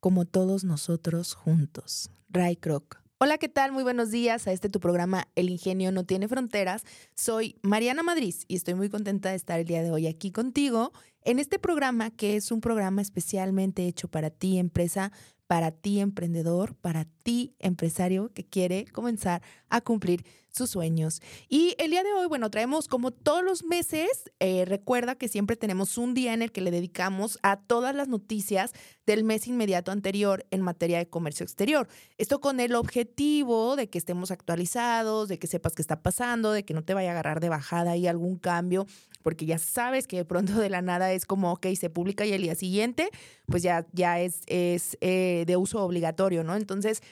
como todos nosotros juntos. Ray Kroc. Hola, ¿qué tal? Muy buenos días a este tu programa El Ingenio No Tiene Fronteras. Soy Mariana Madrid y estoy muy contenta de estar el día de hoy aquí contigo en este programa que es un programa especialmente hecho para ti, empresa, para ti, emprendedor, para ti, empresario que quiere comenzar a cumplir sus sueños. Y el día de hoy, bueno, traemos como todos los meses, eh, recuerda que siempre tenemos un día en el que le dedicamos a todas las noticias del mes inmediato anterior en materia de comercio exterior. Esto con el objetivo de que estemos actualizados, de que sepas qué está pasando, de que no te vaya a agarrar de bajada ahí algún cambio, porque ya sabes que de pronto de la nada es como, ok, se publica y el día siguiente, pues ya, ya es, es eh, de uso obligatorio, ¿no? Entonces,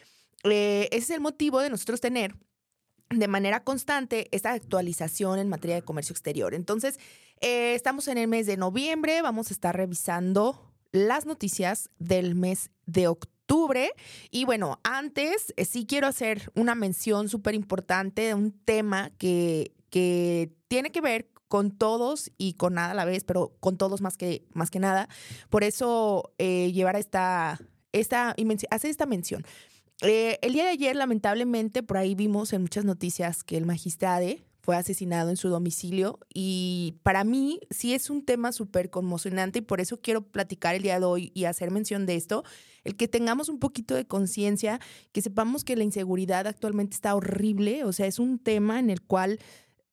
eh, ese es el motivo de nosotros tener de manera constante esta actualización en materia de comercio exterior. Entonces, eh, estamos en el mes de noviembre, vamos a estar revisando las noticias del mes de octubre. Y bueno, antes eh, sí quiero hacer una mención súper importante de un tema que, que tiene que ver con todos y con nada a la vez, pero con todos más que, más que nada. Por eso eh, llevar esta, esta, hacer esta mención. Eh, el día de ayer, lamentablemente, por ahí vimos en muchas noticias que el magistrade fue asesinado en su domicilio y para mí sí es un tema súper conmocionante y por eso quiero platicar el día de hoy y hacer mención de esto, el que tengamos un poquito de conciencia, que sepamos que la inseguridad actualmente está horrible, o sea, es un tema en el cual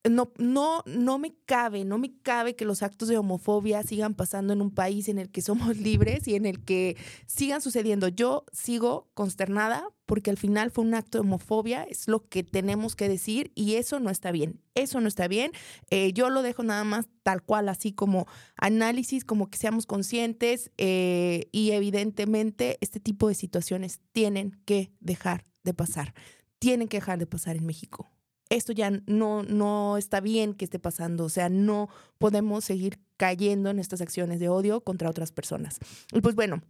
no, no, no me cabe, no me cabe que los actos de homofobia sigan pasando en un país en el que somos libres y en el que sigan sucediendo. Yo sigo consternada porque al final fue un acto de homofobia, es lo que tenemos que decir y eso no está bien, eso no está bien. Eh, yo lo dejo nada más tal cual, así como análisis, como que seamos conscientes eh, y evidentemente este tipo de situaciones tienen que dejar de pasar, tienen que dejar de pasar en México esto ya no, no está bien que esté pasando, o sea, no podemos seguir cayendo en estas acciones de odio contra otras personas. Y pues bueno,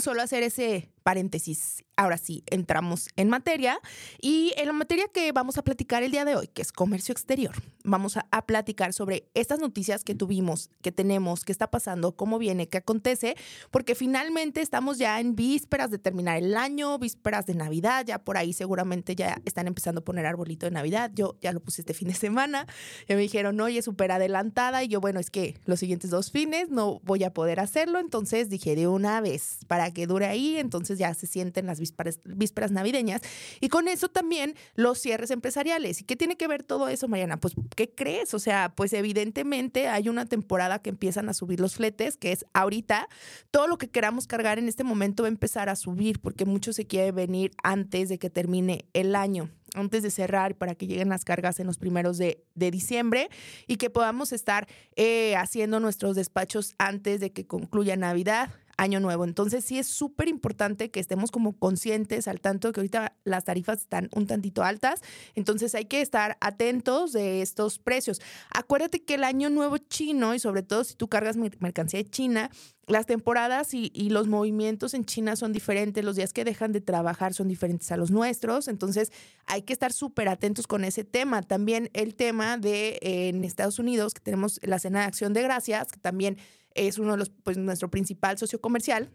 solo hacer ese paréntesis. Ahora sí, entramos en materia y en la materia que vamos a platicar el día de hoy, que es comercio exterior. Vamos a, platicar sobre estas noticias que tuvimos, que tenemos, qué está pasando, cómo viene, qué acontece, porque finalmente estamos ya en vísperas de terminar el año, vísperas de Navidad, ya por ahí seguramente ya están empezando a poner arbolito de Navidad. Yo ya lo puse este fin de semana, ya me dijeron, oye, súper adelantada y yo, bueno, es que los siguientes dos fines no voy a poder hacerlo, entonces dije de una vez para que dure ahí, entonces ya se sienten las vísperas, vísperas navideñas. Y con eso también los cierres empresariales. ¿Y qué tiene que ver todo eso, Mariana? Pues, ¿qué crees? O sea, pues evidentemente hay una temporada que empiezan a subir los fletes, que es ahorita. Todo lo que queramos cargar en este momento va a empezar a subir porque mucho se quiere venir antes de que termine el año antes de cerrar para que lleguen las cargas en los primeros de, diciembre y que podamos estar eh, haciendo nuestros despachos antes de que concluya Navidad año nuevo. Entonces sí es súper importante que estemos como conscientes al tanto de que ahorita las tarifas están un tantito altas. Entonces hay que estar atentos de estos precios. Acuérdate que el año nuevo chino y sobre todo si tú cargas mercancía de China, las temporadas y, los movimientos en China son diferentes, los días que dejan de trabajar son diferentes a los nuestros, entonces hay que estar súper atentos con ese tema. También el tema de en Estados Unidos, que tenemos la cena de acción de gracias, que también es uno de los, pues nuestro principal socio comercial.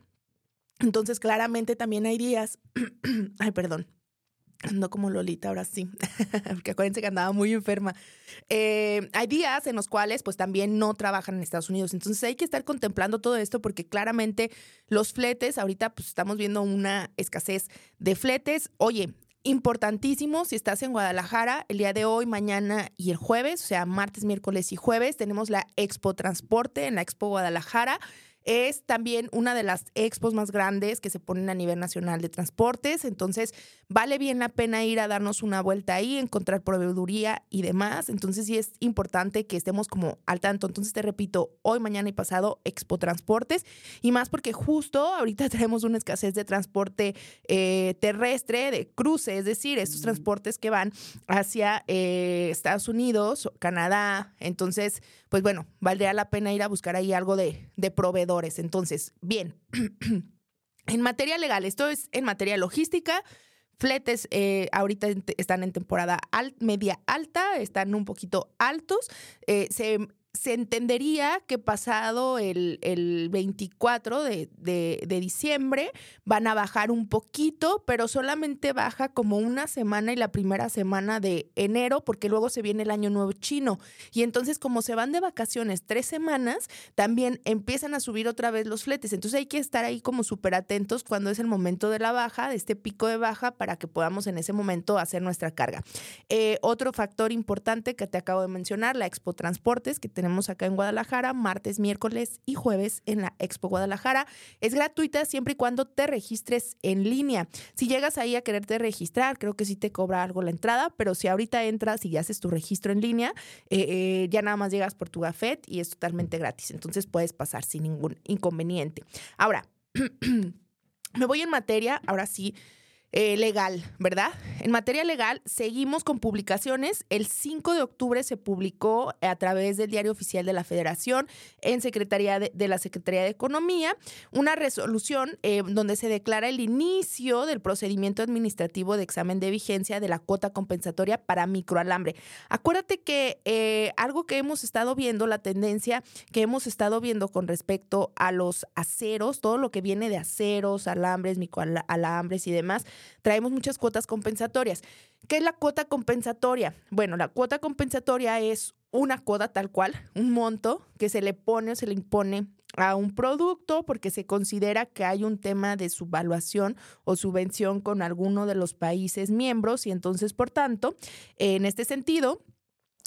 Entonces, claramente también hay días, ay, perdón, no como Lolita, ahora sí, porque acuérdense que andaba muy enferma. Eh, hay días en los cuales pues también no trabajan en Estados Unidos, entonces hay que estar contemplando todo esto porque claramente los fletes, ahorita pues estamos viendo una escasez de fletes. Oye, importantísimo si estás en Guadalajara el día de hoy, mañana y el jueves, o sea, martes, miércoles y jueves, tenemos la Expo Transporte en la Expo Guadalajara. Es también una de las expos más grandes que se ponen a nivel nacional de transportes, entonces vale bien la pena ir a darnos una vuelta ahí, encontrar proveeduría y demás, entonces sí es importante que estemos como al tanto. Entonces te repito, hoy, mañana y pasado, Expo Transportes, y más porque justo ahorita tenemos una escasez de transporte eh, terrestre, de cruce, es decir, estos transportes que van hacia eh, Estados Unidos, Canadá, entonces, pues bueno, valdría la pena ir a buscar ahí algo de, de proveedores. Entonces, bien. En materia legal, esto es en materia logística, Fletes eh, ahorita están en temporada media alta, están un poquito altos. Eh, se se entendería que pasado el, 24 de, de, diciembre van a bajar un poquito, pero solamente baja como una semana y la primera semana de enero, porque luego se viene el año nuevo chino. Y entonces como se van de vacaciones tres semanas, también empiezan a subir otra vez los fletes. Entonces hay que estar ahí como súper atentos cuando es el momento de la baja, de este pico de baja, para que podamos en ese momento hacer nuestra carga. Eh, otro factor importante que te acabo de mencionar, la Expo Transportes, que tenemos tenemos acá en Guadalajara, martes, miércoles y jueves en la Expo Guadalajara. Es gratuita siempre y cuando te registres en línea. Si llegas ahí a quererte registrar, creo que sí te cobra algo la entrada, pero si ahorita entras y haces tu registro en línea, eh, eh, ya nada más llegas por tu gafet y es totalmente gratis. Entonces puedes pasar sin ningún inconveniente. Ahora, me voy en materia, ahora sí eh, legal, ¿verdad? En materia legal, seguimos con publicaciones. El 5 de octubre se publicó a través del Diario Oficial de la Federación en Secretaría de, la Secretaría de Economía una resolución eh, donde se declara el inicio del procedimiento administrativo de examen de vigencia de la cuota compensatoria para microalambre. Acuérdate que eh, algo que hemos estado viendo, la tendencia que hemos estado viendo con respecto a los aceros, todo lo que viene de aceros, alambres, microalambres y demás, traemos muchas cuotas compensatorias. ¿Qué es la cuota compensatoria? Bueno, la cuota compensatoria es una cuota tal cual, un monto que se le pone o se le impone a un producto porque se considera que hay un tema de subvaluación o subvención con alguno de los países miembros y entonces, por tanto, en este sentido,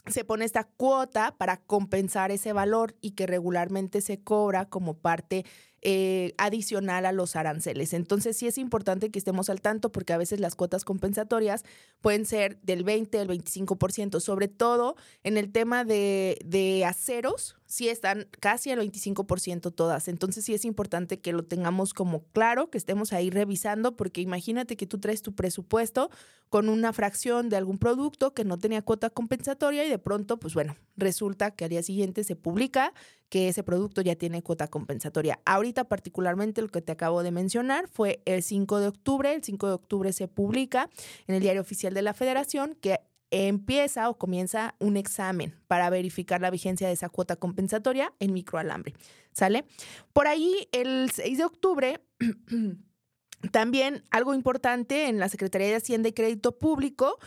se pone esta cuota para compensar ese valor y que regularmente se cobra como parte eh, adicional a los aranceles. Entonces sí es importante que estemos al tanto porque a veces las cuotas compensatorias pueden ser del 20 al 25%, sobre todo en el tema de, de aceros, sí están casi al 25% todas. Entonces sí es importante que lo tengamos como claro, que estemos ahí revisando, porque imagínate que tú traes tu presupuesto con una fracción de algún producto que no tenía cuota compensatoria y de pronto, pues bueno, resulta que al día siguiente se publica que ese producto ya tiene cuota compensatoria. Ahorita particularmente lo que te acabo de mencionar fue el 5 de octubre. El 5 de octubre se publica en el Diario Oficial de la Federación que empieza o comienza un examen para verificar la vigencia de esa cuota compensatoria en microalambre. ¿Sale? Por ahí, el 6 de octubre, también algo importante en la Secretaría de Hacienda y Crédito Público,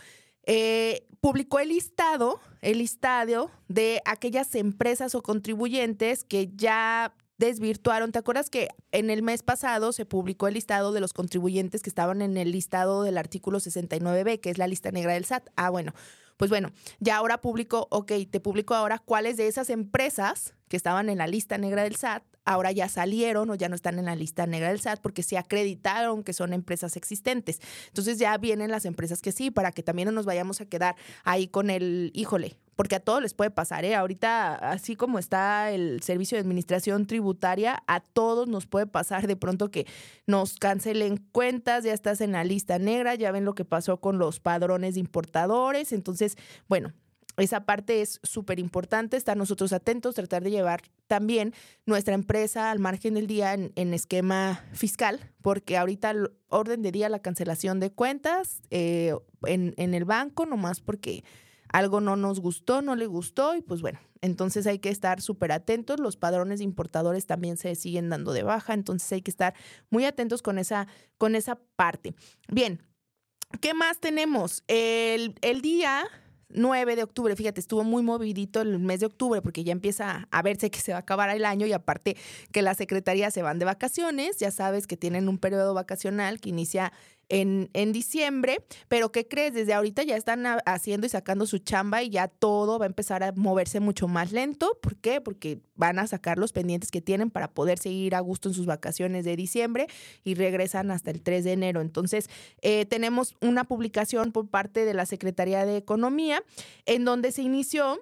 eh, publicó el listado, el listado de aquellas empresas o contribuyentes que ya desvirtuaron. ¿Te acuerdas que en el mes pasado se publicó el listado de los contribuyentes que estaban en el listado del artículo 69B, que es la lista negra del SAT? Ah, bueno, pues bueno, ya ahora publicó, ok, te publico ahora cuáles de esas empresas que estaban en la lista negra del SAT ahora ya salieron o ya no están en la lista negra del SAT porque se acreditaron que son empresas existentes. Entonces ya vienen las empresas que sí, para que también no nos vayamos a quedar ahí con el, híjole, porque a todos les puede pasar, ¿eh? Ahorita, así como está el servicio de administración tributaria, a todos nos puede pasar de pronto que nos cancelen cuentas, ya estás en la lista negra, ya ven lo que pasó con los padrones de importadores. Entonces, bueno, esa parte es súper importante, estar nosotros atentos, tratar de llevar también nuestra empresa al margen del día en, esquema fiscal, porque ahorita orden de día la cancelación de cuentas eh, en, en el banco, nomás porque algo no nos gustó, no le gustó y pues bueno, entonces hay que estar súper atentos. Los padrones de importadores también se siguen dando de baja, entonces hay que estar muy atentos con esa, con esa parte. Bien, ¿qué más tenemos? El, el día 9 de octubre, fíjate, estuvo muy movidito el mes de octubre porque ya empieza a verse que se va a acabar el año y aparte que las secretarías se van de vacaciones, ya sabes que tienen un periodo vacacional que inicia en, en diciembre, pero ¿qué crees? Desde ahorita ya están haciendo y sacando su chamba y ya todo va a empezar a moverse mucho más lento. ¿Por qué? Porque van a sacar los pendientes que tienen para poder seguir a gusto en sus vacaciones de diciembre y regresan hasta el 3 de enero. Entonces, eh, tenemos una publicación por parte de la Secretaría de Economía en donde se inició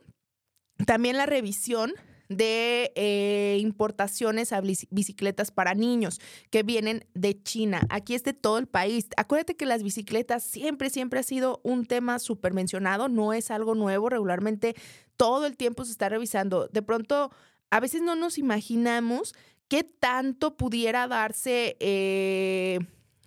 también la revisión de eh, importaciones a bicicletas para niños que vienen de China. Aquí es de todo el país. Acuérdate que las bicicletas siempre, siempre ha sido un tema súper mencionado, no es algo nuevo, regularmente todo el tiempo se está revisando. De pronto, a veces no nos imaginamos qué tanto pudiera darse... Eh,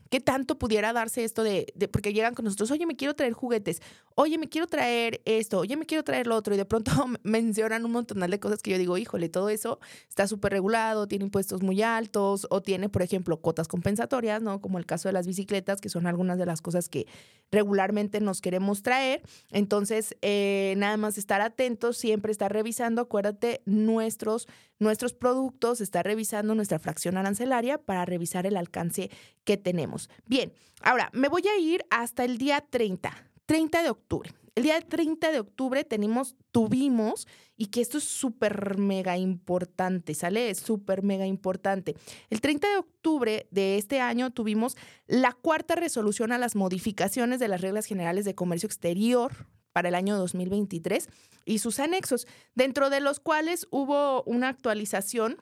¿Qué tanto pudiera darse esto de, porque llegan con nosotros, oye, me quiero traer juguetes, oye, me quiero traer esto, oye, me quiero traer lo otro, y de pronto mencionan un montón de cosas que yo digo, híjole, todo eso está súper regulado, tiene impuestos muy altos, o tiene, por ejemplo, cuotas compensatorias, ¿no? Como el caso de las bicicletas, que son algunas de las cosas que regularmente nos queremos traer. Entonces, eh, nada más estar atentos, siempre estar revisando, acuérdate, nuestros, nuestros productos, estar revisando nuestra fracción arancelaria para revisar el alcance que tenemos. Bien, ahora me voy a ir hasta el día 30. 30 de octubre. El día 30 de octubre tenemos, tuvimos, y que esto es súper mega importante, ¿sale? Es súper mega importante. El 30 de octubre de este año tuvimos la cuarta resolución a las modificaciones de las reglas generales de comercio exterior para el año 2023 y sus anexos, dentro de los cuales hubo una actualización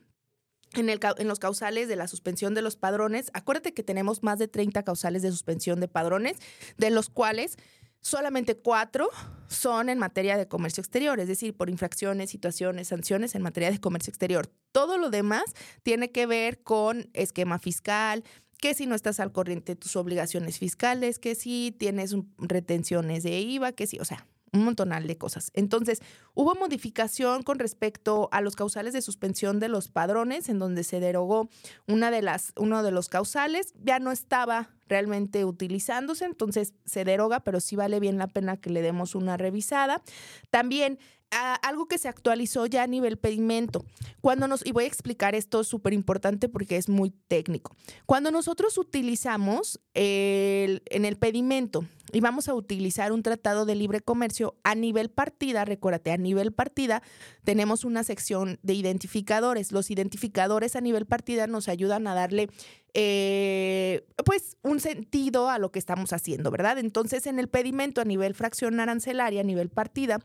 en, el, en, los causales de la suspensión de los padrones. Acuérdate que tenemos más de 30 causales de suspensión de padrones, de los cuales solamente cuatro son en materia de comercio exterior, es decir, por infracciones, situaciones, sanciones en materia de comercio exterior. Todo lo demás tiene que ver con esquema fiscal, que si no estás al corriente de tus obligaciones fiscales, que si tienes retenciones de IVA, que si, o sea, un montonal de cosas. Entonces, hubo modificación con respecto a los causales de suspensión de los padrones, en donde se derogó una de las, uno de los causales, ya no estaba realmente utilizándose, entonces se deroga, pero sí vale bien la pena que le demos una revisada. También algo que se actualizó ya a nivel pedimento. Cuando nos, y voy a explicar esto súper importante porque es muy técnico. Cuando nosotros utilizamos el, en el pedimento y vamos a utilizar un tratado de libre comercio a nivel partida, recuérdate, a nivel partida tenemos una sección de identificadores. Los identificadores a nivel partida nos ayudan a darle eh, pues un sentido a lo que estamos haciendo, ¿verdad? Entonces, en el pedimento a nivel fracción arancelaria, a nivel partida,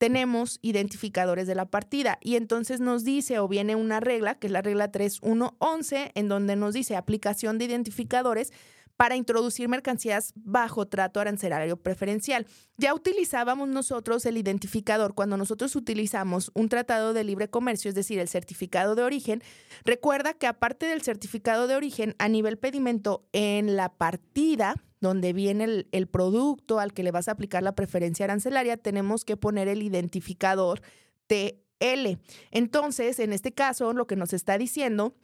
tenemos identificadores de la partida y entonces nos dice o viene una regla, que es la regla 3111, en donde nos dice aplicación de identificadores para introducir mercancías bajo trato arancelario preferencial. Ya utilizábamos nosotros el identificador cuando nosotros utilizamos un tratado de libre comercio, es decir, el certificado de origen. Recuerda que aparte del certificado de origen, a nivel pedimento, en la partida, donde viene el, producto al que le vas a aplicar la preferencia arancelaria, tenemos que poner el identificador TL. Entonces, en este caso, lo que nos está diciendo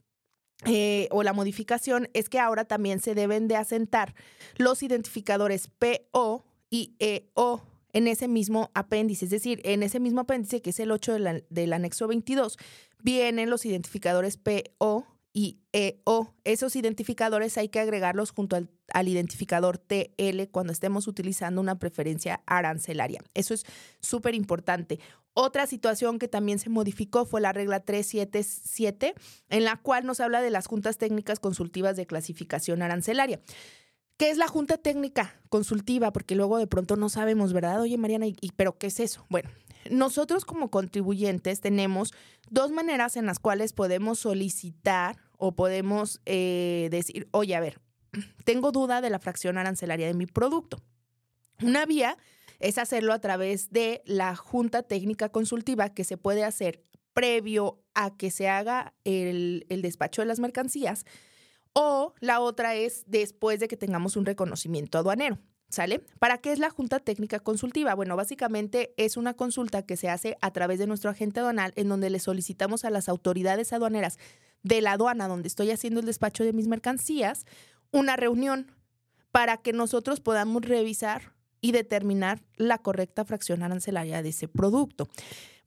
eh, o la modificación es que ahora también se deben de asentar los identificadores PO y EO en ese mismo apéndice, es decir, en ese mismo apéndice que es el 8 del anexo 22, vienen los identificadores PO y EO. Esos identificadores hay que agregarlos junto al, al, identificador TL cuando estemos utilizando una preferencia arancelaria. Eso es súper importante. Otra situación que también se modificó fue la regla 377, en la cual nos habla de las juntas técnicas consultivas de clasificación arancelaria. ¿Qué es la junta técnica consultiva? Porque luego de pronto no sabemos, ¿verdad? Oye, Mariana, ¿y, pero qué es eso? Bueno, nosotros como contribuyentes tenemos dos maneras en las cuales podemos solicitar o podemos eh, decir, oye, a ver, tengo duda de la fracción arancelaria de mi producto. Una vía es hacerlo a través de la Junta Técnica Consultiva que se puede hacer previo a que se haga el, el despacho de las mercancías o la otra es después de que tengamos un reconocimiento aduanero. ¿Sale? ¿Para qué es la Junta Técnica Consultiva? Bueno, básicamente es una consulta que se hace a través de nuestro agente aduanal en donde le solicitamos a las autoridades aduaneras de la aduana donde estoy haciendo el despacho de mis mercancías una reunión para que nosotros podamos revisar y determinar la correcta fracción arancelaria de ese producto.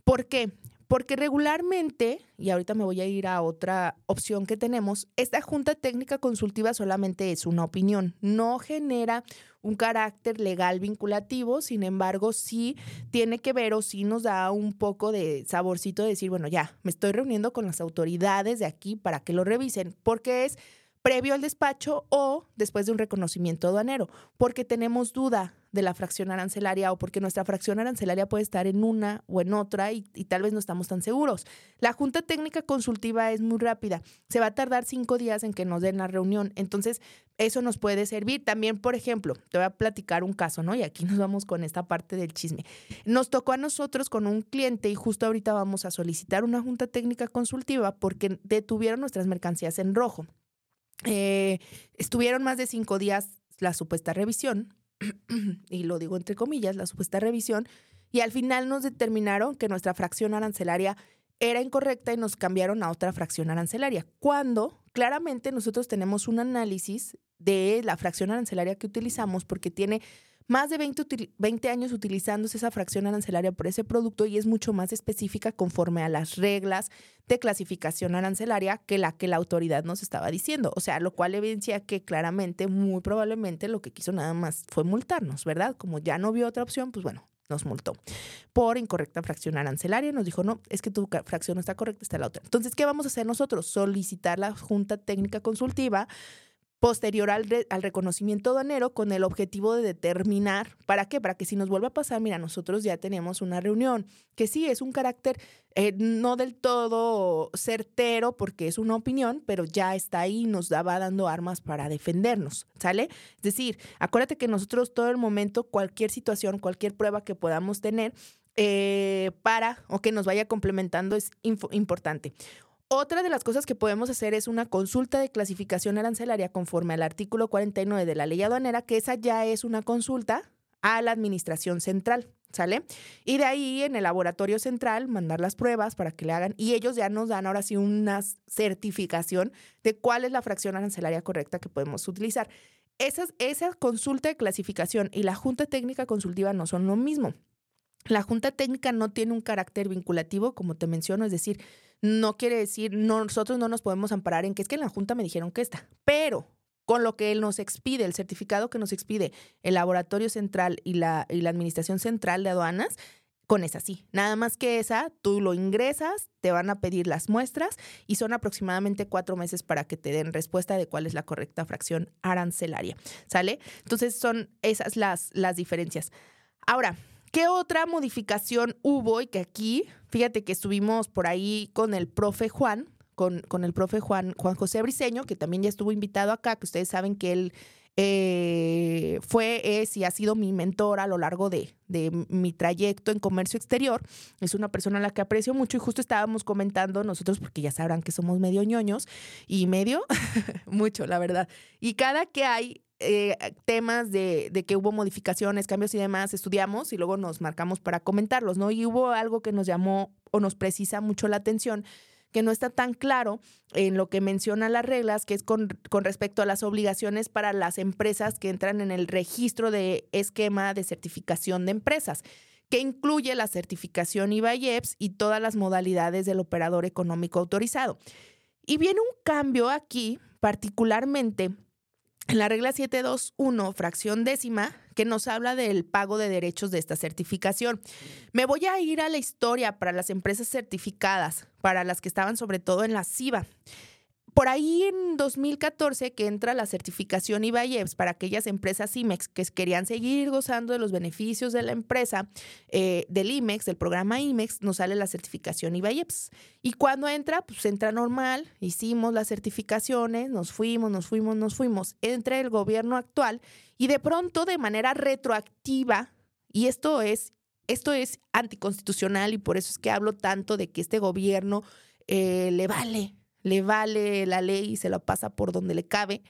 ¿Por qué? Porque regularmente, y ahorita me voy a ir a otra opción que tenemos, esta junta técnica consultiva solamente es una opinión, no genera un carácter legal vinculativo, sin embargo, sí tiene que ver o sí nos da un poco de saborcito de decir, bueno, ya, me estoy reuniendo con las autoridades de aquí para que lo revisen, porque es previo al despacho o después de un reconocimiento aduanero, porque tenemos duda de la fracción arancelaria o porque nuestra fracción arancelaria puede estar en una o en otra y, tal vez no estamos tan seguros. La Junta Técnica Consultiva es muy rápida, se va a tardar cinco días en que nos den la reunión, entonces eso nos puede servir. También, por ejemplo, te voy a platicar un caso, ¿no? Y aquí nos vamos con esta parte del chisme. Nos tocó a nosotros con un cliente y justo ahorita vamos a solicitar una Junta Técnica Consultiva porque detuvieron nuestras mercancías en rojo. Eh, estuvieron más de cinco días la supuesta revisión, y lo digo entre comillas, la supuesta revisión, y al final nos determinaron que nuestra fracción arancelaria era incorrecta y nos cambiaron a otra fracción arancelaria. Cuando claramente nosotros tenemos un análisis de la fracción arancelaria que utilizamos porque tiene más de 20, años utilizándose esa fracción arancelaria por ese producto y es mucho más específica conforme a las reglas de clasificación arancelaria que la que la autoridad nos estaba diciendo. O sea, lo cual evidencia que claramente, muy probablemente, lo que quiso nada más fue multarnos, ¿verdad? Como ya no vio otra opción, pues bueno, nos multó por incorrecta fracción arancelaria. Nos dijo, no, es que tu fracción no está correcta, está la otra. Entonces, ¿qué vamos a hacer nosotros? Solicitar la Junta Técnica Consultiva posterior al, al, reconocimiento aduanero con el objetivo de determinar, ¿para qué? Para que si nos vuelve a pasar, mira, nosotros ya tenemos una reunión, que sí es un carácter eh, no del todo certero porque es una opinión, pero ya está ahí, nos va dando armas para defendernos, ¿sale? Es decir, acuérdate que nosotros todo el momento, cualquier situación, cualquier prueba que podamos tener, eh, para o que nos vaya complementando es importante. Otra de las cosas que podemos hacer es una consulta de clasificación arancelaria conforme al artículo 49 de la ley aduanera, que esa ya es una consulta a la administración central, ¿sale? Y de ahí en el laboratorio central mandar las pruebas para que le hagan y ellos ya nos dan ahora sí una certificación de cuál es la fracción arancelaria correcta que podemos utilizar. Esas, esa consulta de clasificación y la junta técnica consultiva no son lo mismo. La junta técnica no tiene un carácter vinculativo, como te menciono, es decir, no quiere decir, nosotros no nos podemos amparar en que es que en la Junta me dijeron que está, pero con lo que él nos expide, el certificado que nos expide el Laboratorio Central y la, y la Administración Central de Aduanas, con esa sí. Nada más que esa, tú lo ingresas, te van a pedir las muestras y son aproximadamente cuatro meses para que te den respuesta de cuál es la correcta fracción arancelaria. ¿Sale? Entonces son esas las, las diferencias. Ahora, ¿Qué otra modificación hubo? Y que aquí, fíjate que estuvimos por ahí con el profe Juan, con, con el profe Juan, Juan José Briseño, que también ya estuvo invitado acá, que ustedes saben que él eh, fue, es y ha sido mi mentor a lo largo de, de, mi trayecto en comercio exterior. Es una persona a la que aprecio mucho y justo estábamos comentando nosotros, porque ya sabrán que somos medio ñoños y medio, mucho, la verdad. Y cada que hay eh, temas de, que hubo modificaciones, cambios y demás, estudiamos y luego nos marcamos para comentarlos, ¿no? Y hubo algo que nos llamó o nos precisa mucho la atención, que no está tan claro en lo que menciona las reglas, que es con, respecto a las obligaciones para las empresas que entran en el registro de esquema de certificación de empresas que incluye la certificación IVA-IEPS y todas las modalidades del operador económico autorizado. Y viene un cambio aquí, particularmente en la regla 721, fracción décima, que nos habla del pago de derechos de esta certificación. Me voy a ir a la historia para las empresas certificadas, para las que estaban sobre todo en la CIBA por ahí en 2014 que entra la certificación IVAIEPS para aquellas empresas IMEX que querían seguir gozando de los beneficios de la empresa eh, del IMEX, del programa IMEX, nos sale la certificación IVAIEPS. Y cuando entra, pues entra normal, hicimos las certificaciones, nos fuimos, nos fuimos, nos fuimos. Entra el gobierno actual y de pronto de manera retroactiva, y esto es, esto es anticonstitucional y por eso es que hablo tanto de que este gobierno eh, le vale le vale la ley y se lo pasa por donde le cabe,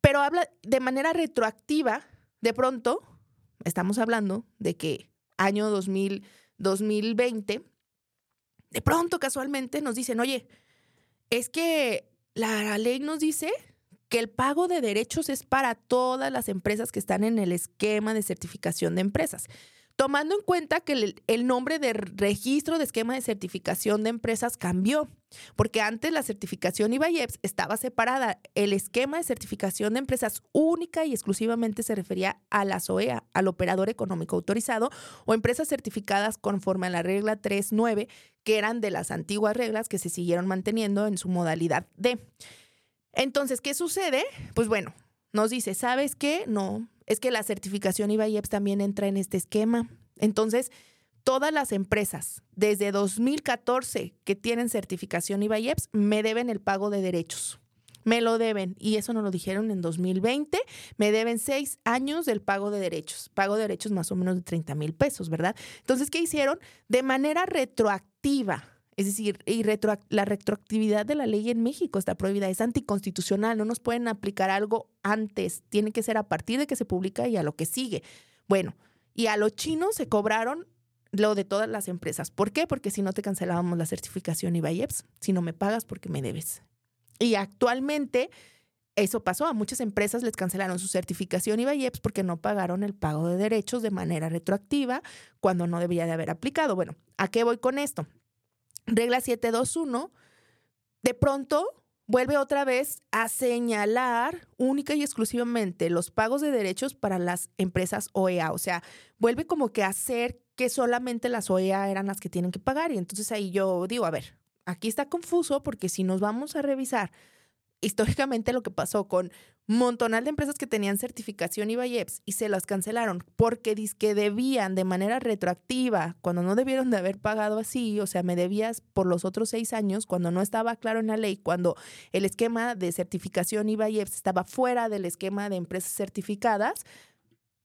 pero habla de manera retroactiva, de pronto, estamos hablando de que año 2000, 2020, de pronto casualmente nos dicen, oye, es que la ley nos dice que el pago de derechos es para todas las empresas que están en el esquema de certificación de empresas. tomando en cuenta que el, nombre de registro de esquema de certificación de empresas cambió, porque antes la certificación IBAIEPS estaba separada. El esquema de certificación de empresas única y exclusivamente se refería a la SOEA, al operador económico autorizado o empresas certificadas conforme a la regla 3.9, que eran de las antiguas reglas que se siguieron manteniendo en su modalidad D. Entonces, ¿qué sucede? Pues bueno, nos dice, ¿sabes qué? No, es que la certificación IBAIEPS también entra en este esquema. Entonces, todas las empresas desde 2014 que tienen certificación IBAIEPS me deben el pago de derechos. Me lo deben, y eso nos lo dijeron en 2020, me deben seis años del pago de derechos, pago de derechos más o menos de 30 mil pesos, ¿verdad? Entonces, ¿qué hicieron? De manera retroactiva, es decir, y la retroactividad de la ley en México está prohibida, es anticonstitucional, no nos pueden aplicar algo antes, tiene que ser a partir de que se publica y a lo que sigue. Bueno, y a los chinos se cobraron lo de todas las empresas. ¿Por qué? Porque si no te cancelábamos la certificación IBAIEPS, si no me pagas porque me debes. Y actualmente eso pasó, a muchas empresas les cancelaron su certificación IBAIEPS porque no pagaron el pago de derechos de manera retroactiva cuando no debía de haber aplicado. Bueno, ¿a qué voy con esto? regla 721, de pronto vuelve otra vez a señalar única y exclusivamente los pagos de derechos para las empresas OEA. O sea, vuelve como que a hacer que solamente las OEA eran las que tienen que pagar. Y entonces ahí yo digo, a ver, aquí está confuso porque si nos vamos a revisar históricamente lo que pasó con montonal de empresas que tenían certificación IBAIEPS y se las cancelaron porque que debían de manera retroactiva cuando no debieron de haber pagado así, o sea, me debías por los otros seis años cuando no estaba claro en la ley, cuando el esquema de certificación IBAIEPS estaba fuera del esquema de empresas certificadas,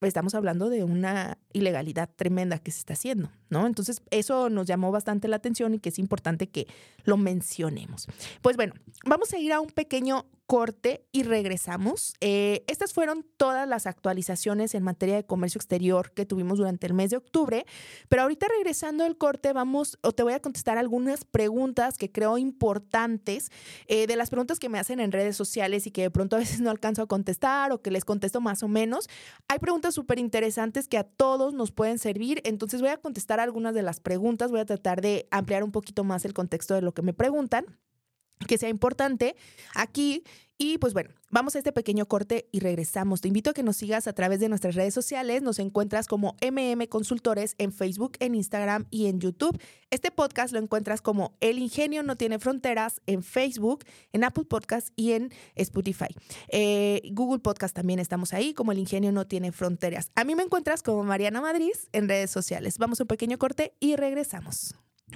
estamos hablando de una ilegalidad tremenda que se está haciendo, ¿no? Entonces, eso nos llamó bastante la atención y que es importante que lo mencionemos. Pues bueno, vamos a ir a un pequeño corte y regresamos. Eh, estas fueron todas las actualizaciones en materia de comercio exterior que tuvimos durante el mes de octubre, pero ahorita regresando al corte vamos o te voy a contestar algunas preguntas que creo importantes eh, de las preguntas que me hacen en redes sociales y que de pronto a veces no alcanzo a contestar o que les contesto más o menos. Hay preguntas súper interesantes que a todos nos pueden servir, entonces voy a contestar algunas de las preguntas, voy a tratar de ampliar un poquito más el contexto de lo que me preguntan que sea importante aquí. Y pues bueno, vamos a este pequeño corte y regresamos. Te invito a que nos sigas a través de nuestras redes sociales. Nos encuentras como MM Consultores en Facebook, en Instagram y en YouTube. Este podcast lo encuentras como El Ingenio No Tiene Fronteras en Facebook, en Apple Podcast y en Spotify. Eh, Google Podcast también estamos ahí como El Ingenio No Tiene Fronteras. A mí me encuentras como Mariana Madrid en redes sociales. Vamos a un pequeño corte y regresamos.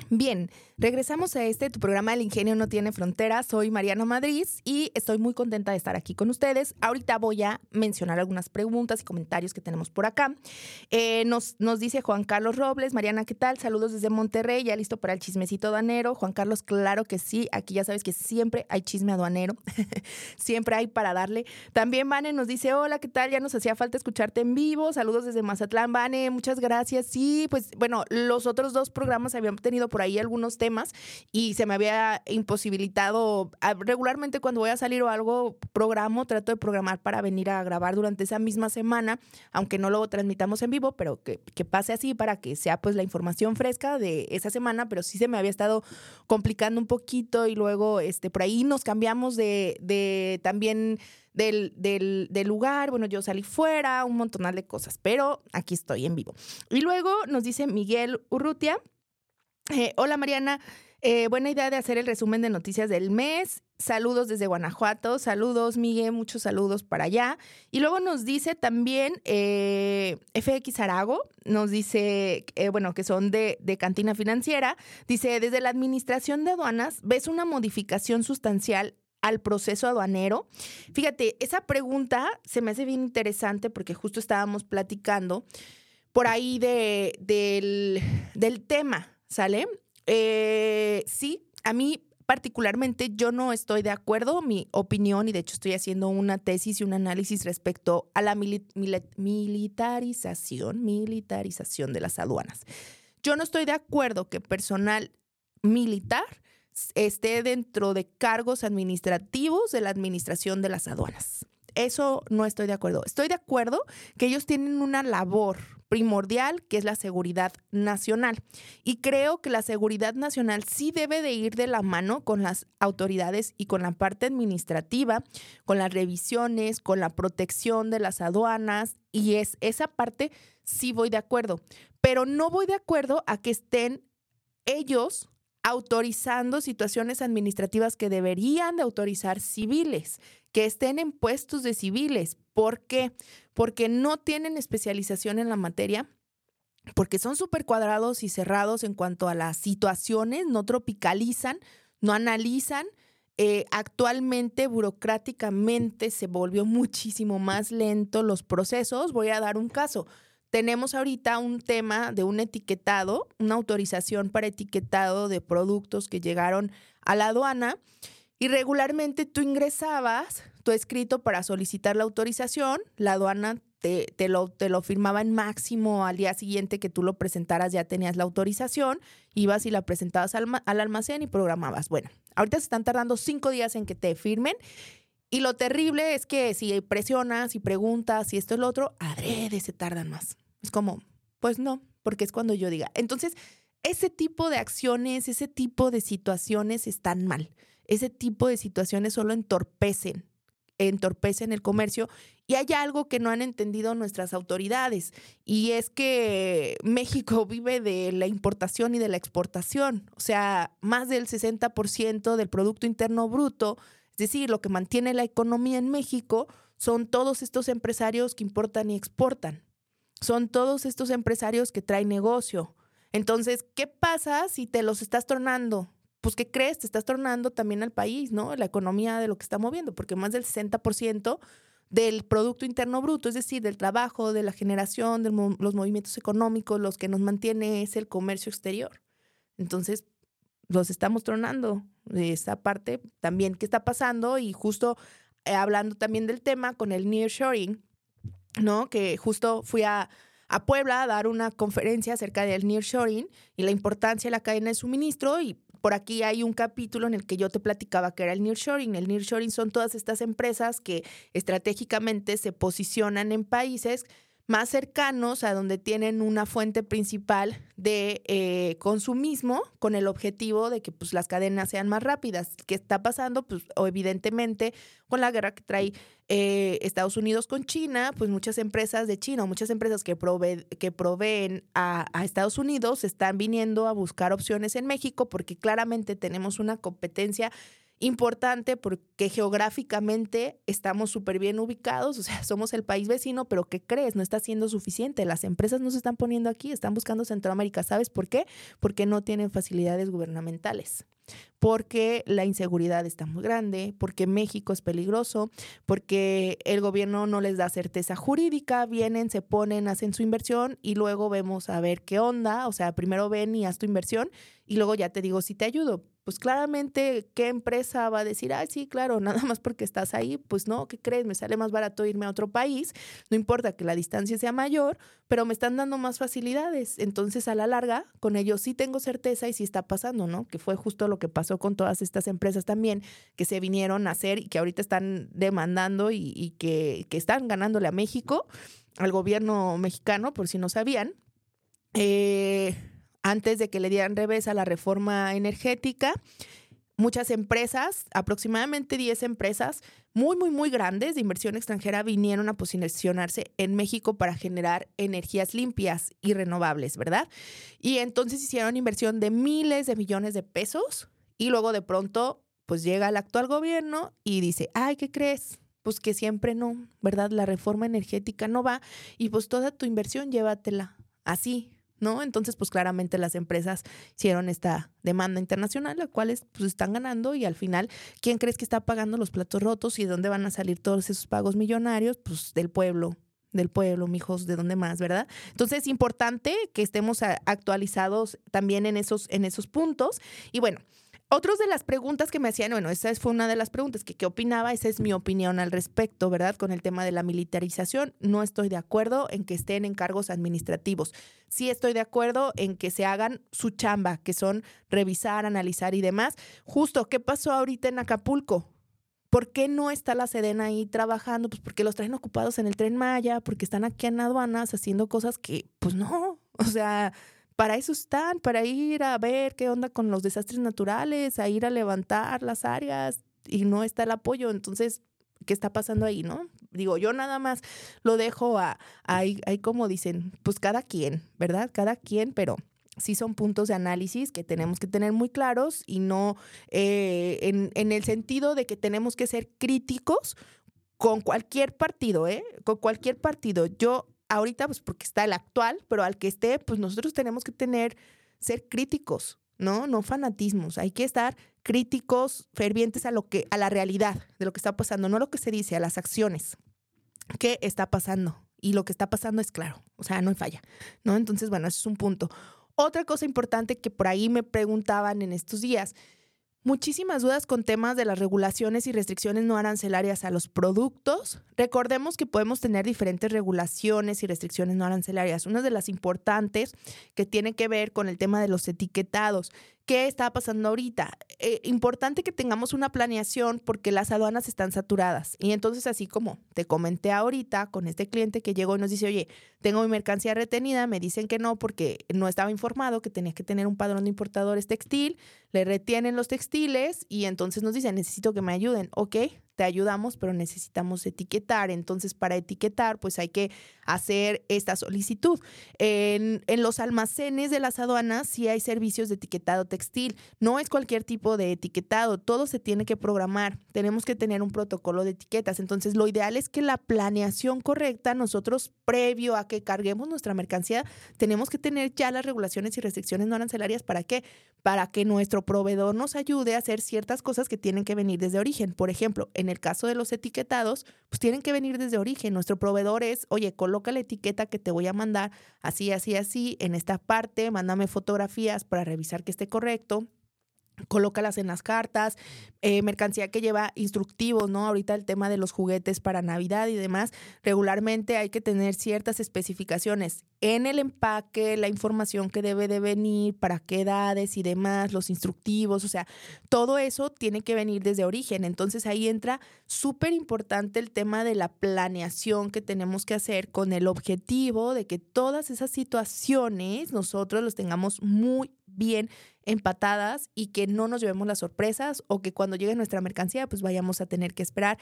Bien, regresamos a este, tu programa El Ingenio no tiene fronteras. Soy Mariano Madrid y estoy muy contenta de estar aquí con ustedes. Ahorita voy a mencionar algunas preguntas y comentarios que tenemos por acá. Eh, nos, nos dice Juan Carlos Robles, Mariana, ¿qué tal? Saludos desde Monterrey, ya listo para el chismecito aduanero. Juan Carlos, claro que sí, aquí ya sabes que siempre hay chisme aduanero, siempre hay para darle. También Vane nos dice, hola, ¿qué tal? Ya nos hacía falta escucharte en vivo. Saludos desde Mazatlán, Vane, muchas gracias. Sí, pues bueno, los otros dos programas habían tenido por ahí algunos temas y se me había imposibilitado. Regularmente cuando voy a salir o algo, programo, trato de programar para venir a grabar durante esa misma semana, aunque no lo transmitamos en vivo, pero que, pase así para que sea pues la información fresca de esa semana, pero sí se me había estado complicando un poquito y luego este, por ahí nos cambiamos de, de también... Del, del, del, lugar, bueno, yo salí fuera, un montonal de cosas, pero aquí estoy en vivo. Y luego nos dice Miguel Urrutia, eh, hola Mariana, eh, buena idea de hacer el resumen de noticias del mes. Saludos desde Guanajuato, saludos Miguel, muchos saludos para allá. Y luego nos dice también eh, FX Arago, nos dice, bueno, que son de, Cantina Financiera, dice, desde la Administración de Aduanas, ¿ves una modificación sustancial al proceso aduanero? Fíjate, esa pregunta se me hace bien interesante porque justo estábamos platicando por ahí de, del, del tema, ¿Sale? Eh, sí, a mí particularmente yo no estoy de acuerdo, mi opinión, y de hecho estoy haciendo una tesis y un análisis respecto a la militarización, militarización de las aduanas. Yo no estoy de acuerdo que personal militar esté dentro de cargos administrativos de la administración de las aduanas. Eso no estoy de acuerdo. Estoy de acuerdo que ellos tienen una labor primordial que es la seguridad nacional. Y creo que la seguridad nacional sí debe de ir de la mano con las autoridades y con la parte administrativa, con las revisiones, con la protección de las aduanas. Y es esa parte sí voy de acuerdo. Pero no voy de acuerdo a que estén ellos autorizando situaciones administrativas que deberían de autorizar civiles, que estén en puestos de civiles. ¿Por qué? Porque no tienen especialización en la materia, porque son súper cuadrados y cerrados en cuanto a las situaciones, no tropicalizan, no analizan. Eh, actualmente, burocráticamente, se volvió muchísimo más lento los procesos. Voy a dar un caso tenemos ahorita un tema de un etiquetado, una autorización para etiquetado de productos que llegaron a la aduana y regularmente tú ingresabas tu escrito para solicitar la autorización, la aduana te, lo firmaba en máximo al día siguiente que tú lo presentaras, ya tenías la autorización, ibas y la presentabas al, al almacén y programabas. Bueno, ahorita se están tardando cinco días en que te firmen y lo terrible es que si presionas y preguntas y esto es lo otro, adrede se tardan más. Es como, pues no, porque es cuando yo diga. Entonces, ese tipo de acciones, ese tipo de situaciones están mal. Ese tipo de situaciones solo entorpecen, entorpecen el comercio. Y hay algo que no han entendido nuestras autoridades, y es que México vive de la importación y de la exportación. O sea, más del 60% del Producto Interno Bruto, es decir, lo que mantiene la economía en México, son todos estos empresarios que importan y exportan son todos estos empresarios que traen negocio. Entonces, ¿qué pasa si te los estás tornando? Pues, ¿qué crees? Te estás tornando también al país, ¿no? La economía de lo que está moviendo, porque más del 60% del Producto Interno Bruto, es decir, del trabajo, de la generación, de los movimientos económicos, los que nos mantiene es el comercio exterior. Entonces, los estamos tronando de esa parte también ¿qué está pasando y justo eh, hablando también del tema con el nearshoring, ¿no? Que justo fui a, Puebla a dar una conferencia acerca del nearshoring y la importancia de la cadena de suministro y por aquí hay un capítulo en el que yo te platicaba que era el nearshoring. El nearshoring son todas estas empresas que estratégicamente se posicionan en países más cercanos a donde tienen una fuente principal de eh, consumismo con el objetivo de que pues, las cadenas sean más rápidas. ¿Qué está pasando? Pues evidentemente con la guerra que trae eh, Estados Unidos con China, pues muchas empresas de China, muchas empresas que, que proveen a Estados Unidos están viniendo a buscar opciones en México porque claramente tenemos una competencia importante porque geográficamente estamos súper bien ubicados, o sea, somos el país vecino, pero ¿qué crees? No está siendo suficiente. Las empresas no se están poniendo aquí, están buscando Centroamérica. ¿Sabes por qué? Porque no tienen facilidades gubernamentales porque la inseguridad está muy grande, porque México es peligroso, porque el gobierno no les da certeza jurídica, vienen, se ponen, hacen su inversión y luego vemos a ver qué onda, o sea, primero ven y haz tu inversión y luego ya te digo si te ayudo, pues claramente, ¿qué empresa va a decir, ay, sí, claro, nada más porque estás ahí? Pues no, ¿qué crees? Me sale más barato irme a otro país, no importa que la distancia sea mayor, pero me están dando más facilidades. Entonces, a la larga, con ellos sí tengo certeza y sí está pasando, ¿no? Que fue justo lo que pasó con todas estas empresas también, que se vinieron a hacer y que ahorita están demandando y, que, que están ganándole a México, al gobierno mexicano, por si no sabían. Eh, antes de que le dieran revés a la reforma energética. Muchas empresas, aproximadamente 10 empresas muy, muy, muy grandes de inversión extranjera vinieron a posicionarse en México para generar energías limpias y renovables, ¿verdad? Y entonces hicieron inversión de miles de millones de pesos y luego de pronto, pues llega el actual gobierno y dice, ay, ¿qué crees? Pues que siempre no, ¿verdad? La reforma energética no va y pues toda tu inversión llévatela así, ¿no? Entonces, pues claramente las empresas hicieron esta demanda internacional, la cual pues, están ganando y al final, ¿quién crees que está pagando los platos rotos y de dónde van a salir todos esos pagos millonarios? Pues del pueblo, del pueblo, mijos, de dónde más, ¿verdad? Entonces es importante que estemos actualizados también en esos, en esos puntos. Y bueno, otros de las preguntas que me hacían, bueno, esa fue una de las preguntas que qué opinaba, esa es mi opinión al respecto, ¿verdad? Con el tema de la militarización, no estoy de acuerdo en que estén en cargos administrativos. Sí estoy de acuerdo en que se hagan su chamba, que son revisar, analizar y demás. Justo, ¿qué pasó ahorita en Acapulco? ¿Por qué no está la Sedena ahí trabajando? Pues porque los traen ocupados en el tren Maya, porque están aquí en aduanas haciendo cosas que, pues no, o sea, para eso están, para ir a ver qué onda con los desastres naturales, a ir a levantar las áreas y no está el apoyo. Entonces, ¿qué está pasando ahí, no? Digo, yo nada más lo dejo a, ahí, como dicen, pues cada quien, ¿verdad? Cada quien, pero sí son puntos de análisis que tenemos que tener muy claros y no eh, en, en, el sentido de que tenemos que ser críticos con cualquier partido, ¿eh? Con cualquier partido. Yo ahorita, pues porque está el actual, pero al que esté, pues nosotros tenemos que tener, ser críticos, ¿no? No fanatismos. Hay que estar críticos, fervientes a lo que, a la realidad de lo que está pasando, no a lo que se dice, a las acciones. ¿Qué está pasando? Y lo que está pasando es claro, o sea, no hay falla, ¿no? Entonces, bueno, ese es un punto. Otra cosa importante que por ahí me preguntaban en estos días, Muchísimas dudas con temas de las regulaciones y restricciones no arancelarias a los productos. Recordemos que podemos tener diferentes regulaciones y restricciones no arancelarias. Una de las importantes que tiene que ver con el tema de los etiquetados. ¿Qué está pasando ahorita? Eh, importante que tengamos una planeación porque las aduanas están saturadas. Y entonces, así como te comenté ahorita con este cliente que llegó y nos dice, oye, tengo mi mercancía retenida, me dicen que no porque no estaba informado que tenía que tener un padrón de importadores textil, le retienen los textiles y entonces nos dicen, necesito que me ayuden. Ok, te ayudamos, pero necesitamos etiquetar. Entonces, para etiquetar, pues hay que hacer esta solicitud. En, en, los almacenes de las aduanas sí hay servicios de etiquetado textil. No es cualquier tipo de etiquetado, todo se tiene que programar. Tenemos que tener un protocolo de etiquetas. Entonces, lo ideal es que la planeación correcta, nosotros previo a que carguemos nuestra mercancía, tenemos que tener ya las regulaciones y restricciones no arancelarias. ¿Para qué? Para que nuestro proveedor nos ayude a hacer ciertas cosas que tienen que venir desde origen. Por ejemplo, en el caso de los etiquetados, pues tienen que venir desde origen. Nuestro proveedor es, oye, coloca la etiqueta que te voy a mandar así, así, así, en esta parte, mándame fotografías para revisar que esté correcto colócalas en las cartas, eh, mercancía que lleva instructivos, ¿no? Ahorita el tema de los juguetes para Navidad y demás, regularmente hay que tener ciertas especificaciones en el empaque, la información que debe de venir, para qué edades y demás, los instructivos, o sea, todo eso tiene que venir desde origen. Entonces ahí entra súper importante el tema de la planeación que tenemos que hacer con el objetivo de que todas esas situaciones nosotros los tengamos muy bien empatadas y que no nos llevemos las sorpresas o que cuando llegue nuestra mercancía pues vayamos a tener que esperar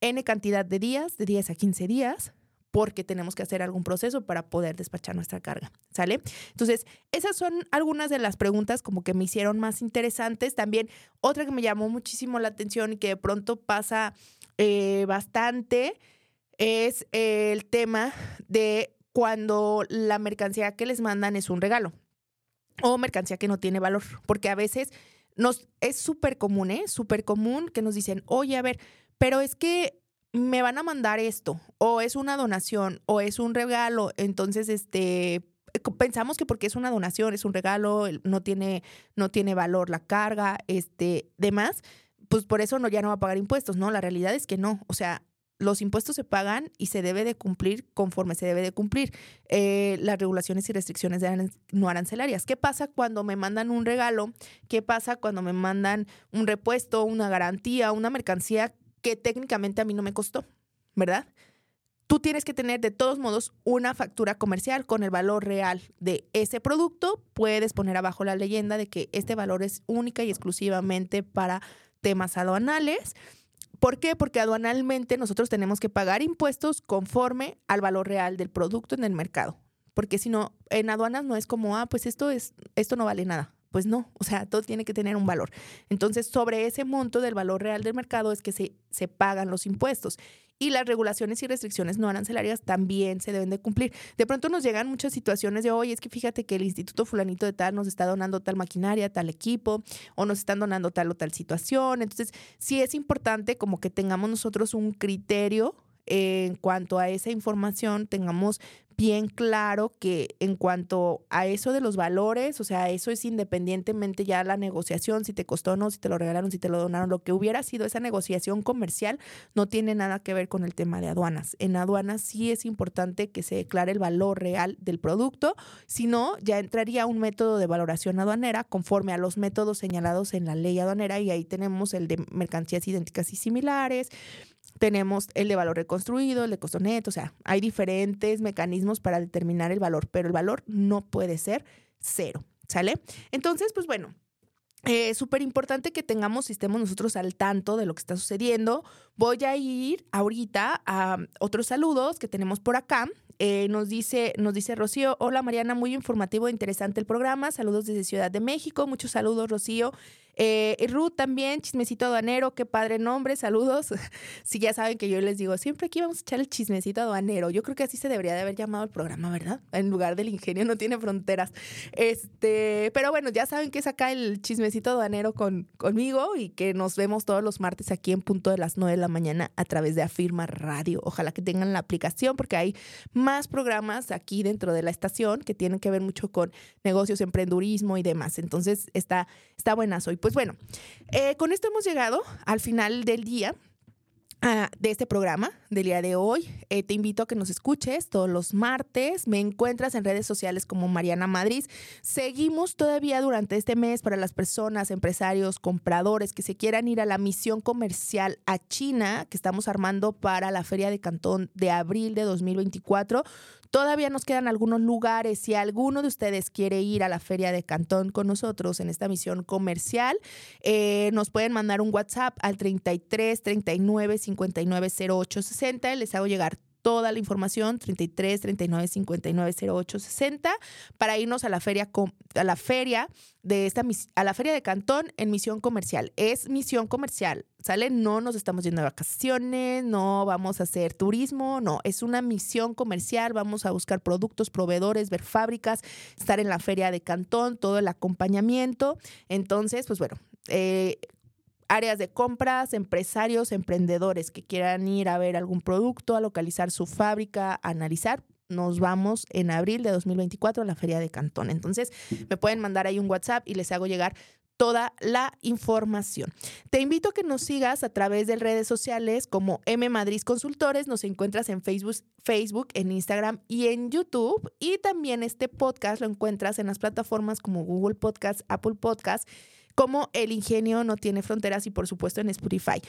N cantidad de días, de 10 a 15 días, porque tenemos que hacer algún proceso para poder despachar nuestra carga, ¿sale? Entonces, esas son algunas de las preguntas como que me hicieron más interesantes. También otra que me llamó muchísimo la atención y que de pronto pasa eh, bastante es el tema de cuando la mercancía que les mandan es un regalo o mercancía que no tiene valor, porque a veces nos es súper común, ¿eh? Súper común que nos dicen, oye, a ver, pero es que me van a mandar esto, o es una donación, o es un regalo, entonces, este, pensamos que porque es una donación, es un regalo, no tiene, no tiene valor la carga, este, demás, pues por eso no, ya no va a pagar impuestos, ¿no? La realidad es que no, o sea, los impuestos se pagan y se debe de cumplir conforme se debe de cumplir eh, las regulaciones y restricciones no arancelarias. ¿Qué pasa cuando me mandan un regalo? ¿Qué pasa cuando me mandan un repuesto, una garantía, una mercancía que técnicamente a mí no me costó? ¿Verdad? Tú tienes que tener de todos modos una factura comercial con el valor real de ese producto. Puedes poner abajo la leyenda de que este valor es única y exclusivamente para temas aduanales ¿Por qué? Porque aduanalmente nosotros tenemos que pagar impuestos conforme al valor real del producto en el mercado. Porque si no, en aduanas no es como, ah, pues esto, es, esto no vale nada. Pues no, o sea, todo tiene que tener un valor. Entonces, sobre ese monto del valor real del mercado es que se, se pagan los impuestos y las regulaciones y restricciones no arancelarias también se deben de cumplir. De pronto nos llegan muchas situaciones de, oye, es que fíjate que el instituto fulanito de tal nos está donando tal maquinaria, tal equipo, o nos están donando tal o tal situación. Entonces, sí es importante como que tengamos nosotros un criterio en cuanto a esa información tengamos bien claro que en cuanto a eso de los valores, o sea, eso es independientemente ya la negociación, si te costó o no, si te lo regalaron, si te lo donaron, lo que hubiera sido esa negociación comercial no tiene nada que ver con el tema de aduanas. En aduanas sí es importante que se declare el valor real del producto, si no, ya entraría un método de valoración aduanera conforme a los métodos señalados en la ley aduanera y ahí tenemos el de mercancías idénticas y similares, tenemos el de valor reconstruido, el de costo neto, o sea, hay diferentes mecanismos para determinar el valor, pero el valor no puede ser cero, ¿sale? Entonces, pues bueno, eh, Súper importante que tengamos, estemos nosotros al tanto de lo que está sucediendo. Voy a ir ahorita a otros saludos que tenemos por acá. Eh, nos, dice, nos dice Rocío, hola Mariana, muy informativo e interesante el programa. Saludos desde Ciudad de México. Muchos saludos, Rocío. Eh, Ruth también, chismecito aduanero, qué padre nombre, saludos. si ya saben que yo les digo, siempre aquí vamos a echar el chismecito aduanero. Yo creo que así se debería de haber llamado el programa, ¿verdad? En lugar del ingenio no tiene fronteras. Este, pero bueno, ya saben que es acá el chismecito aduanero con, conmigo y que nos vemos todos los martes aquí en punto de las 9 de la mañana a través de Afirma Radio. Ojalá que tengan la aplicación porque hay más programas aquí dentro de la estación que tienen que ver mucho con negocios, emprendurismo y demás. Entonces está, está buenazo. Y pues bueno, eh, con esto hemos llegado al final del día. Ah, de este programa del día de hoy. Eh, te invito a que nos escuches todos los martes. Me encuentras en redes sociales como Mariana Madrid. Seguimos todavía durante este mes para las personas, empresarios, compradores que se quieran ir a la misión comercial a China que estamos armando para la Feria de Cantón de abril de 2024. Todavía nos quedan algunos lugares. Si alguno de ustedes quiere ir a la Feria de Cantón con nosotros en esta misión comercial, eh, nos pueden mandar un WhatsApp al 33 39 59 08 60. Les hago llegar toda la información 33 39 59 08 60 para irnos a la feria a la feria de esta a la feria de Cantón en misión comercial. Es misión comercial, ¿sale? No nos estamos yendo de vacaciones, no vamos a hacer turismo, no, es una misión comercial, vamos a buscar productos, proveedores, ver fábricas, estar en la feria de Cantón, todo el acompañamiento. Entonces, pues bueno, eh, áreas de compras, empresarios, emprendedores que quieran ir a ver algún producto, a localizar su fábrica, a analizar, nos vamos en abril de 2024 a la Feria de Cantón. Entonces, me pueden mandar ahí un WhatsApp y les hago llegar toda la información. Te invito a que nos sigas a través de redes sociales como M Madrid Consultores, nos encuentras en Facebook, Facebook, en Instagram y en YouTube y también este podcast lo encuentras en las plataformas como Google Podcast, Apple Podcast como El Ingenio no tiene fronteras y por supuesto en Spotify.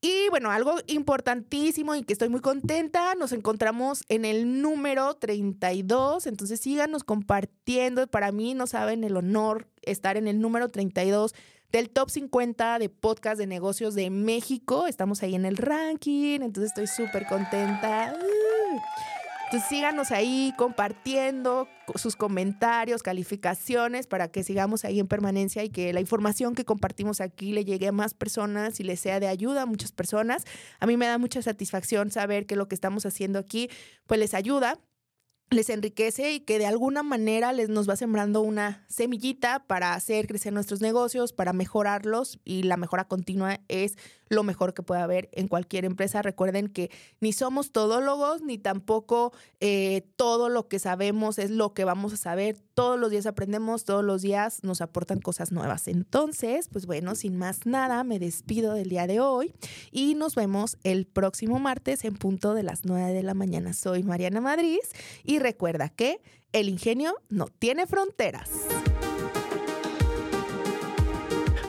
Y bueno, algo importantísimo y que estoy muy contenta, nos encontramos en el número 32, entonces síganos compartiendo, para mí no saben el honor estar en el número 32 del top 50 de podcast de negocios de México, estamos ahí en el ranking, entonces estoy súper contenta. Síganos ahí compartiendo sus comentarios, calificaciones para que sigamos ahí en permanencia y que la información que compartimos aquí le llegue a más personas y le sea de ayuda a muchas personas. A mí me da mucha satisfacción saber que lo que estamos haciendo aquí pues les ayuda les enriquece y que de alguna manera les nos va sembrando una semillita para hacer crecer nuestros negocios, para mejorarlos y la mejora continua es lo mejor que puede haber en cualquier empresa. Recuerden que ni somos todólogos, ni tampoco eh, todo lo que sabemos es lo que vamos a saber. Todos los días aprendemos, todos los días nos aportan cosas nuevas. Entonces, pues bueno, sin más nada, me despido del día de hoy y nos vemos el próximo martes en punto de las 9 de la mañana. Soy Mariana Madrid y recuerda que el ingenio no tiene fronteras.